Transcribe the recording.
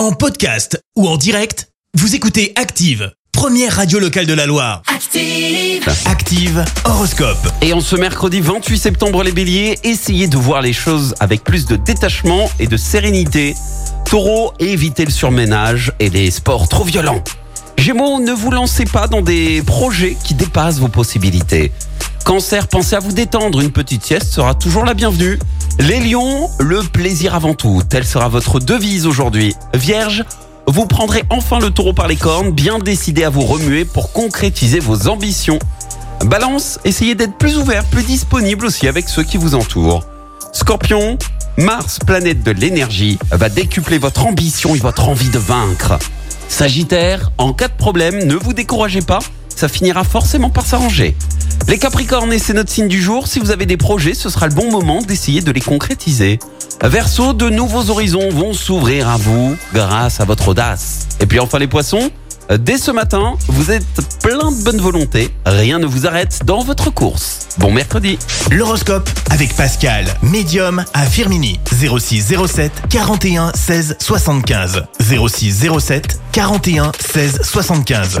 En podcast ou en direct, vous écoutez Active, première radio locale de la Loire. Active. Active Horoscope. Et en ce mercredi 28 septembre, les béliers, essayez de voir les choses avec plus de détachement et de sérénité. Taureau, évitez le surménage et les sports trop violents. Gémeaux, ne vous lancez pas dans des projets qui dépassent vos possibilités. Cancer, pensez à vous détendre, une petite sieste sera toujours la bienvenue. Les lions, le plaisir avant tout, telle sera votre devise aujourd'hui. Vierge, vous prendrez enfin le taureau par les cornes, bien décidé à vous remuer pour concrétiser vos ambitions. Balance, essayez d'être plus ouvert, plus disponible aussi avec ceux qui vous entourent. Scorpion, Mars, planète de l'énergie, va décupler votre ambition et votre envie de vaincre. Sagittaire, en cas de problème, ne vous découragez pas, ça finira forcément par s'arranger. Les Capricornes, et c'est notre signe du jour, si vous avez des projets, ce sera le bon moment d'essayer de les concrétiser. Verseau, de nouveaux horizons vont s'ouvrir à vous grâce à votre audace. Et puis enfin les Poissons, dès ce matin, vous êtes plein de bonne volonté, rien ne vous arrête dans votre course. Bon mercredi L'horoscope avec Pascal, médium à Firmini. 06 07 41 16 75. 06 07 41 16 75.